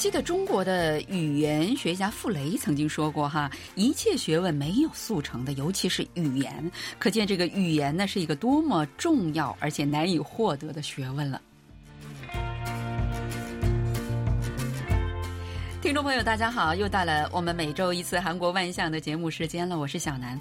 记得中国的语言学家傅雷曾经说过：“哈，一切学问没有速成的，尤其是语言。可见这个语言呢，是一个多么重要而且难以获得的学问了。”听众朋友，大家好，又到了我们每周一次韩国万象的节目时间了，我是小南。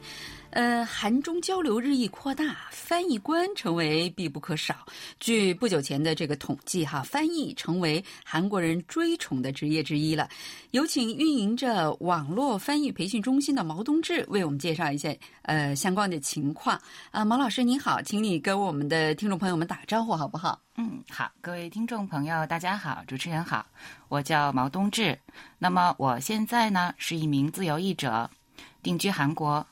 呃，韩中交流日益扩大，翻译官成为必不可少。据不久前的这个统计，哈，翻译成为韩国人追崇的职业之一了。有请运营着网络翻译培训中心的毛东志为我们介绍一下呃相关的情况。啊，毛老师您好，请你跟我们的听众朋友们打招呼好不好？嗯，好，各位听众朋友，大家好，主持人好，我叫毛东志。那么我现在呢是一名自由译者，定居韩国。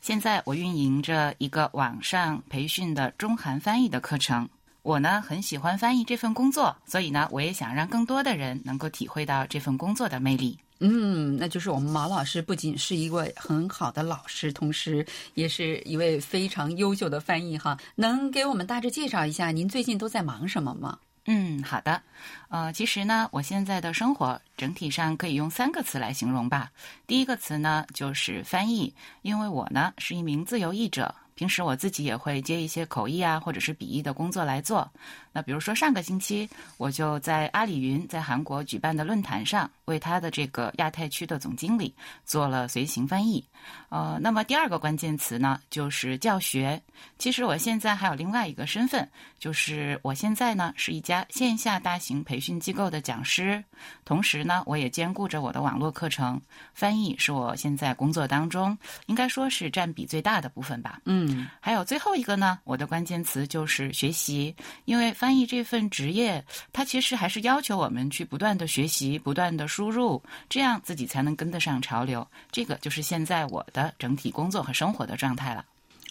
现在我运营着一个网上培训的中韩翻译的课程。我呢很喜欢翻译这份工作，所以呢我也想让更多的人能够体会到这份工作的魅力。嗯，那就是我们毛老师不仅是一位很好的老师，同时也是一位非常优秀的翻译哈。能给我们大致介绍一下您最近都在忙什么吗？嗯，好的。呃，其实呢，我现在的生活整体上可以用三个词来形容吧。第一个词呢，就是翻译，因为我呢是一名自由译者。平时我自己也会接一些口译啊，或者是笔译的工作来做。那比如说上个星期，我就在阿里云在韩国举办的论坛上，为他的这个亚太区的总经理做了随行翻译。呃，那么第二个关键词呢，就是教学。其实我现在还有另外一个身份，就是我现在呢是一家线下大型培训机构的讲师，同时呢，我也兼顾着我的网络课程。翻译是我现在工作当中应该说是占比最大的部分吧。嗯。嗯，还有最后一个呢，我的关键词就是学习，因为翻翻译这份职业，它其实还是要求我们去不断的学习、不断的输入，这样自己才能跟得上潮流。这个就是现在我的整体工作和生活的状态了。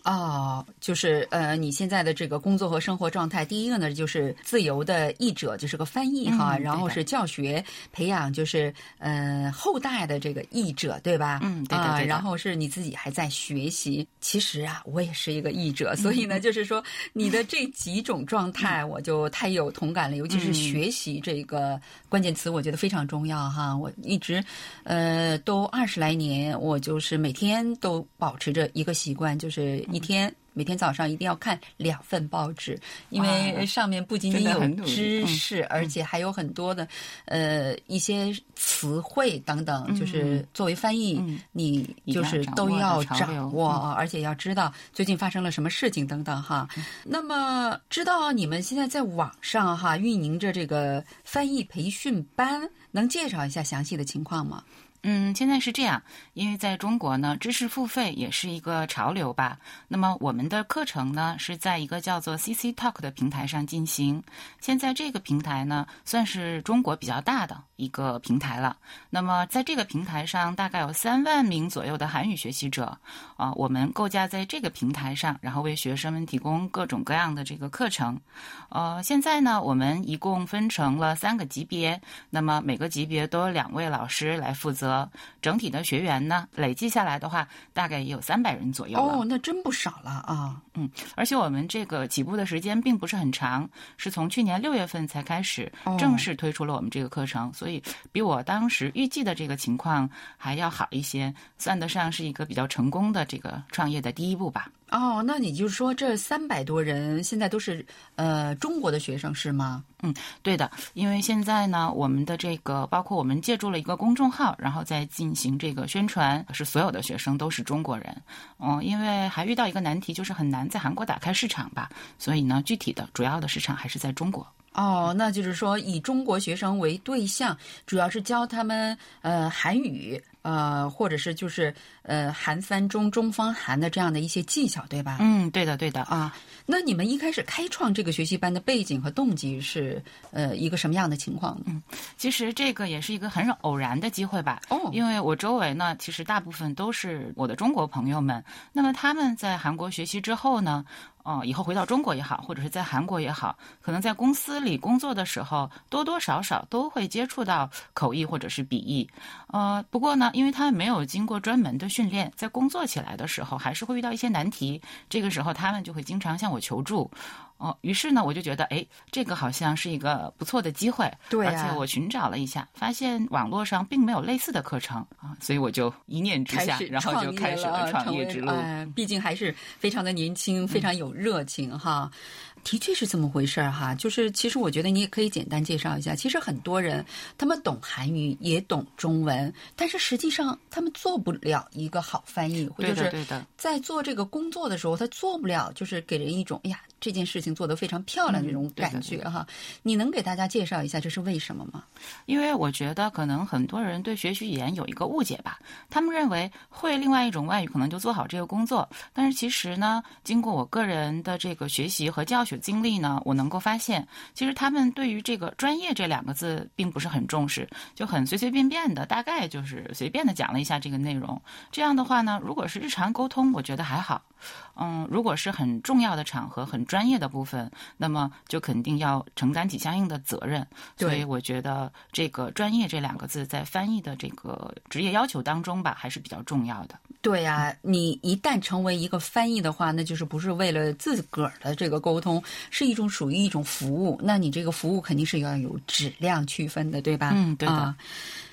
哦，就是呃，你现在的这个工作和生活状态，第一个呢就是自由的译者，就是个翻译哈，然后是教学培养，就是呃后代的这个译者，对吧？嗯，对对对。然后是你自己还在学习。其实啊，我也是一个译者，所以呢，就是说你的这几种状态，我就太有同感了。尤其是学习这个关键词，我觉得非常重要哈。我一直呃都二十来年，我就是每天都保持着一个习惯，就是。一天每天早上一定要看两份报纸，因为上面不仅仅有知识，而且还有很多的呃一些词汇等等。就是作为翻译，你就是都要掌握，而且要知道最近发生了什么事情等等哈。那么，知道你们现在在网上哈运营着这个翻译培训班，能介绍一下详细的情况吗？嗯，现在是这样，因为在中国呢，知识付费也是一个潮流吧。那么我们的课程呢，是在一个叫做 CC Talk 的平台上进行。现在这个平台呢，算是中国比较大的一个平台了。那么在这个平台上，大概有三万名左右的韩语学习者啊，我们构架在这个平台上，然后为学生们提供各种各样的这个课程。呃，现在呢，我们一共分成了三个级别，那么每个级别都有两位老师来负责。整体的学员呢，累计下来的话，大概也有三百人左右哦，那真不少了啊。嗯，而且我们这个起步的时间并不是很长，是从去年六月份才开始正式推出了我们这个课程，所以比我当时预计的这个情况还要好一些，算得上是一个比较成功的这个创业的第一步吧。哦，那你就是说这三百多人现在都是呃中国的学生是吗？嗯，对的，因为现在呢，我们的这个包括我们借助了一个公众号，然后再进行这个宣传，是所有的学生都是中国人。嗯，因为还遇到一个难题，就是很难在韩国打开市场吧，所以呢，具体的主要的市场还是在中国。哦，那就是说以中国学生为对象，主要是教他们呃韩语。呃，或者是就是呃，韩三中、中方韩的这样的一些技巧，对吧？嗯，对的，对的啊。那你们一开始开创这个学习班的背景和动机是呃一个什么样的情况？嗯，其实这个也是一个很偶然的机会吧。哦，因为我周围呢，其实大部分都是我的中国朋友们。那么他们在韩国学习之后呢？哦，以后回到中国也好，或者是在韩国也好，可能在公司里工作的时候，多多少少都会接触到口译或者是笔译。呃，不过呢，因为他们没有经过专门的训练，在工作起来的时候，还是会遇到一些难题。这个时候，他们就会经常向我求助。哦，于是呢，我就觉得，哎，这个好像是一个不错的机会。对而且我寻找了一下，发现网络上并没有类似的课程啊，所以我就一念之下，然后就开始了了创业之路。哎毕竟还是非常的年轻，非常有热情哈。的确是这么回事儿哈，就是其实我觉得你也可以简单介绍一下。其实很多人他们懂韩语，也懂中文，但是实际上他们做不了一个好翻译，或，者是。在做这个工作的时候，他做不了，就是给人一种哎呀这件事情做得非常漂亮的这种感觉哈。你能给大家介绍一下这是为什么吗？因为我觉得可能很多人对学习语言有一个误解吧，他们认为会另外一种外语可能就做好这个工作，但是其实呢，经过我个人的这个学习和教学经历呢，我能够发现，其实他们对于这个专业这两个字并不是很重视，就很随随便便的，大概就是随便的讲了一下这个内容。这样的话呢，如果是日常沟通，我觉得还好。嗯，如果是很重要的场合、很专业的部分，那么就肯定要承担起相应的责任。所以我觉得这个“专业”这两个字在翻译的这个职业要求当中吧，还是比较重要的。对呀、你一旦成为一个翻译的话，那就是不是为了自个儿的这个沟通，是一种属于一种服务。那你这个服务肯定是要有质量区分的，对吧？嗯对的啊，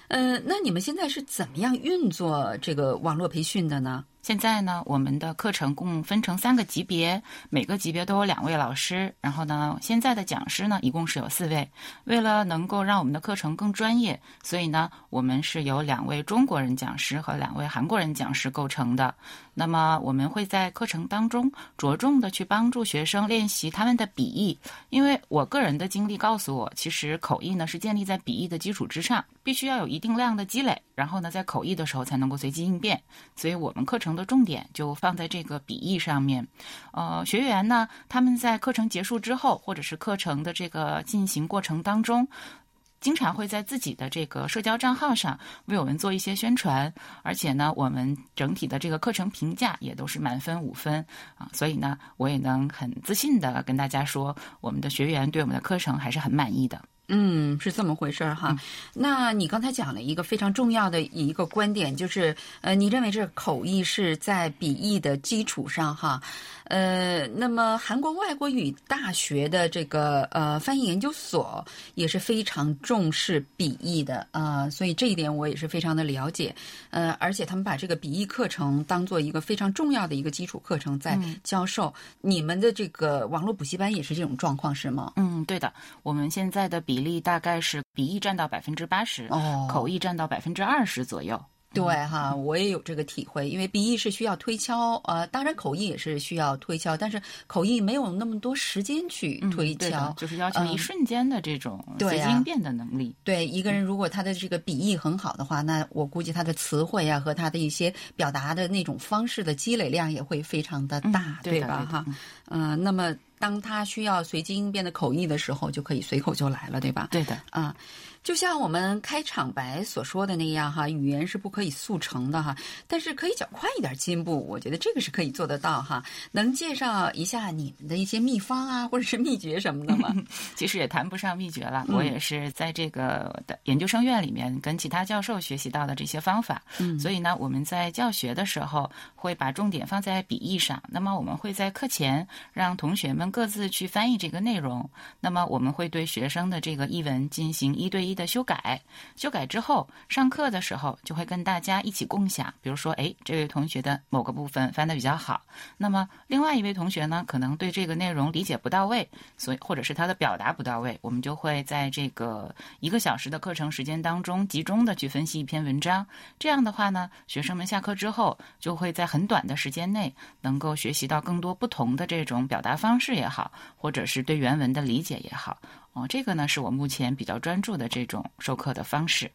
呃，那你们现在是怎么样运作这个网络培训的呢？现在呢，我们的课程共分成三个级别，每个级别都有两位老师。然后呢，现在的讲师呢，一共是有四位。为了能够让我们的课程更专业，所以呢，我们是由两位中国人讲师和两位韩国人讲师构成的。那么，我们会在课程当中着重的去帮助学生练习他们的笔译，因为我个人的经历告诉我，其实口译呢是建立在笔译的基础之上，必须要有一定量的积累，然后呢，在口译的时候才能够随机应变。所以我们课程的重点就放在这个笔译上面。呃，学员呢，他们在课程结束之后，或者是课程的这个进行过程当中。经常会在自己的这个社交账号上为我们做一些宣传，而且呢，我们整体的这个课程评价也都是满分五分啊，所以呢，我也能很自信的跟大家说，我们的学员对我们的课程还是很满意的。嗯，是这么回事儿哈。那你刚才讲了一个非常重要的一个观点，就是呃，你认为这个口译是在笔译的基础上哈。呃，那么韩国外国语大学的这个呃翻译研究所也是非常重视笔译的啊、呃所以这一点我也是非常的了解。呃，而且他们把这个笔译课程当做一个非常重要的一个基础课程在教授。你们的这个网络补习班也是这种状况是吗？嗯，对的，我们现在的比例大概是笔译占到百分之八十，哦口译占到百分之二十左右。对哈，我也有这个体会，因为笔译是需要推敲，呃，当然口译也是需要推敲，但是口译没有那么多时间去推敲，就是要求一嗯瞬间的这种随机应变的能力。对一个人，如果他的这个笔译很好的话，那我估计他的词汇啊和他的一些表达的那种方式的积累量也会非常的大，嗯对吧？哈，嗯、那么当他需要随机应变的口译的时候，就可以随口就来了，对吧？对的，啊，就像我们开场白所说的那样哈，语言是不可以速成的哈，但是可以较快一点进步，我觉得这个是可以做得到哈。能介绍一下你们的一些秘方啊，或者是秘诀什么的吗？其实也谈不上秘诀了，嗯我也是在这个的研究生院里面跟其他教授学习到的这些方法。嗯所以呢，我们在教学的时候会把重点放在笔译上。那么我们会在课前让同学们各自去翻译这个内容。那么我们会对学生的这个译文进行一对一的修改。修改之后，上课的时候就会跟大家一起共享。比如说，哎，这位同学的某个部分翻得比较好，那么另外一位同学呢，可能对这个内容理解不到位，所以或者是他的表达不到位，我们就会在这个一个小时的课程时间当中，集中的去分析一篇文章。这样的话呢，学生们下课之后就会在很短的时间内，能够学习到更多不同的这种表达方式也好，或者是对原文的理解也好。哦，这个呢是我目前比较专注的这种授课的方式。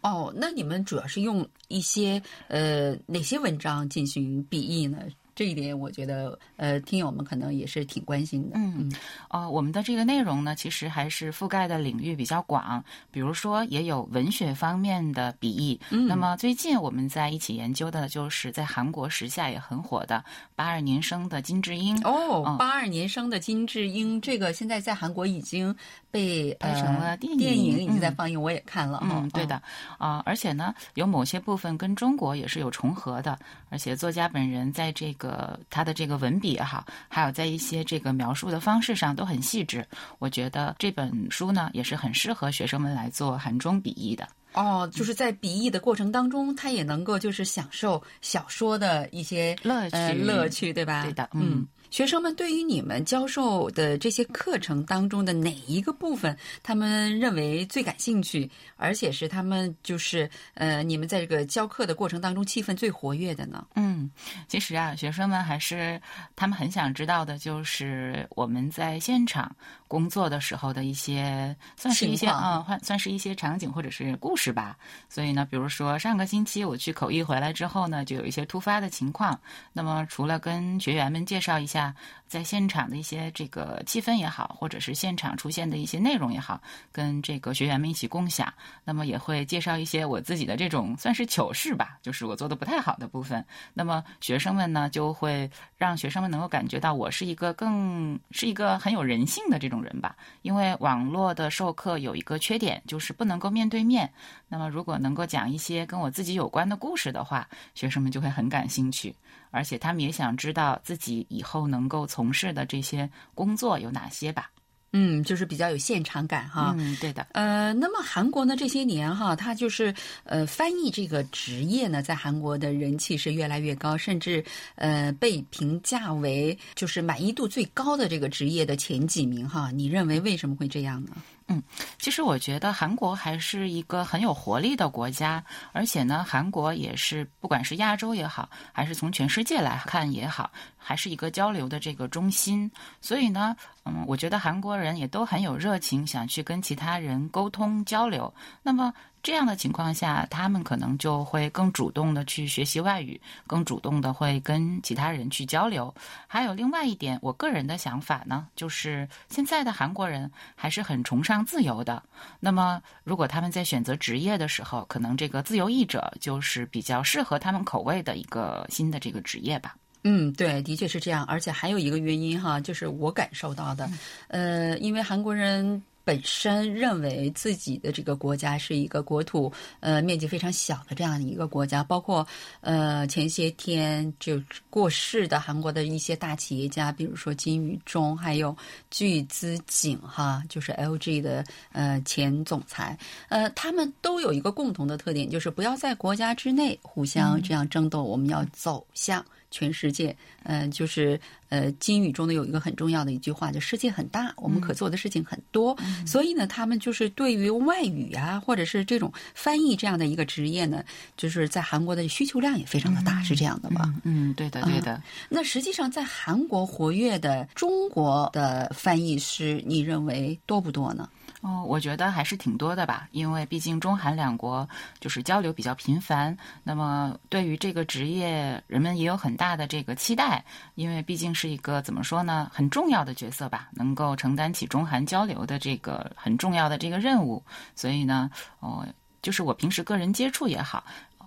哦，那你们主要是用一些呃哪些文章进行笔译呢？这一点我觉得呃听友们可能也是挺关心的。嗯，呃，我们的这个内容呢，其实还是覆盖的领域比较广，比如说也有文学方面的笔译。嗯那么最近我们在一起研究的就是在韩国时下也很火的八二年生的金智英。哦，嗯八二年生的金智英，这个现在在韩国已经被拍成了呃电影电影已经在嗯放映，我也看了哈。嗯，对的，啊、而且呢，有某些部分跟中国也是有重合的，而且作家本人在这个他的这个文笔也好，还有在一些这个描述的方式上都很细致。我觉得这本书呢也是很适合学生们来做韩中笔译的。哦，就是在笔译的过程当中，他也能够就是享受小说的一些乐趣，乐趣，对吧？对的，嗯。学生们对于你们教授的这些课程当中的哪一个部分，他们认为最感兴趣，而且是他们就是呃，你们在这个教课的过程当中气氛最活跃的呢？嗯，其实啊，学生们还是他们很想知道的，就是我们在现场工作的时候的一些，算是一些嗯，算是一些场景或者是故事吧。所以呢，比如说上个星期我去口译回来之后呢，就有一些突发的情况。那么除了跟学员们介绍一下。在现场的一些这个气氛也好，或者是现场出现的一些内容也好，跟这个学员们一起共享。那么也会介绍一些我自己的这种算是糗事吧，就是我做的不太好的部分。那么学生们呢，就会让学生们能够感觉到我是一个更是一个很有人性的这种人吧。因为网络的授课有一个缺点，就是不能够面对面。那么如果能够讲一些跟我自己有关的故事的话，学生们就会很感兴趣。而且他们也想知道自己以后能够从事的这些工作有哪些吧？嗯，就是比较有现场感哈。嗯，对的。呃，那么韩国呢这些年哈，它就是呃翻译这个职业呢，在韩国的人气是越来越高，甚至呃被评价为就是满意度最高的这个职业的前几名哈。你认为为什么会这样呢？嗯，其实我觉得韩国还是一个很有活力的国家，而且呢，韩国也是不管是亚洲也好，还是从全世界来看也好，还是一个交流的这个中心。所以呢，嗯，我觉得韩国人也都很有热情，想去跟其他人沟通交流。那么。这样的情况下，他们可能就会更主动的去学习外语，更主动的会跟其他人去交流。还有另外一点，我个人的想法呢，就是现在的韩国人还是很崇尚自由的。那么，如果他们在选择职业的时候，可能这个自由译者就是比较适合他们口味的一个新的这个职业吧。嗯，对，的确是这样。而且还有一个原因哈，就是我感受到的，呃，因为韩国人。本身认为自己的这个国家是一个国土呃面积非常小的这样的一个国家，包括呃前些天就过世的韩国的一些大企业家，比如说金宇中，还有巨资景哈，就是 LG 的呃前总裁，呃，他们都有一个共同的特点，就是不要在国家之内互相这样争斗，我们要走向。全世界，嗯，就是呃，金语中的有一个很重要的一句话，就世界很大，我们可做的事情很多。所以呢，他们就是对于外语啊，或者是这种翻译这样的一个职业呢，就是在韩国的需求量也非常的大，是这样的吧？嗯，对的，对的。那实际上，在韩国活跃的中国的翻译师，你认为多不多呢？哦，我觉得还是挺多的吧，因为毕竟中韩两国就是交流比较频繁。那么对于这个职业，人们也有很大的这个期待，因为毕竟是一个怎么说呢，很重要的角色吧，能够承担起中韩交流的这个很重要的这个任务。所以呢，哦，就是我平时个人接触也好，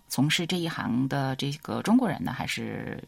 从事这一行的这个中国人呢，还是。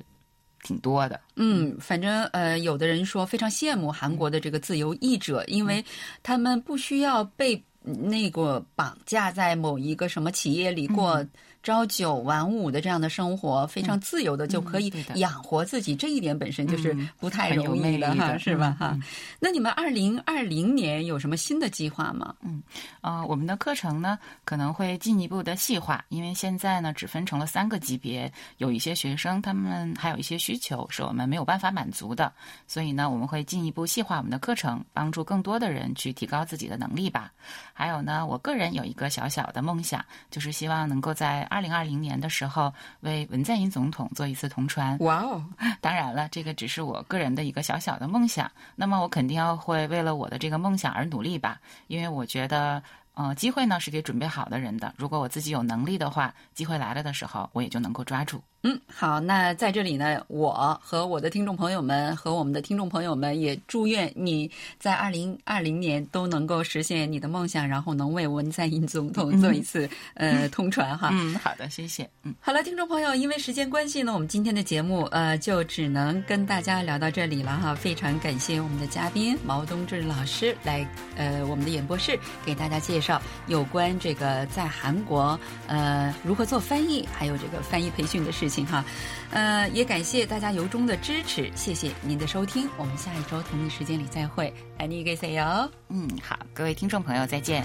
挺多的，嗯，反正呃，有的人说非常羡慕韩国的这个自由译者，因为他们不需要被那个绑架在某一个什么企业里过。朝九晚五的这样的生活，非常自由的就可以养活自己，这一点本身就是不太容易的哈，是吧哈？那你们二零二零年有什么新的计划吗？嗯，啊，我们的课程呢可能会进一步的细化，因为现在呢只分成了三个级别，有一些学生他们还有一些需求是我们没有办法满足的，所以呢我们会进一步细化我们的课程，帮助更多的人去提高自己的能力吧。还有呢，我个人有一个小小的梦想，就是希望能够在二零二零年的时候，为文在寅总统做一次同传。哇哦！当然了，这个只是我个人的一个小小的梦想。那么，我肯定要会为了我的这个梦想而努力吧，因为我觉得。呃，机会呢是给准备好的人的。如果我自己有能力的话，机会来了的时候，我也就能够抓住。嗯，好，那在这里呢，我和我的听众朋友们和我们的听众朋友们也祝愿你在二零二零年都能够实现你的梦想，然后能为文在寅总统做一次 呃通传哈。嗯，好的，谢谢。嗯，好了，听众朋友，因为时间关系呢，我们今天的节目呃就只能跟大家聊到这里了哈。非常感谢我们的嘉宾毛东志老师来呃我们的演播室给大家介介绍。有关这个在韩国呃如何做翻译，还有这个翻译培训的事情哈。呃，也感谢大家由衷的支持，谢谢您的收听，我们下一周同一时间里再会，爱你给谁哟。嗯，好，各位听众朋友，再见。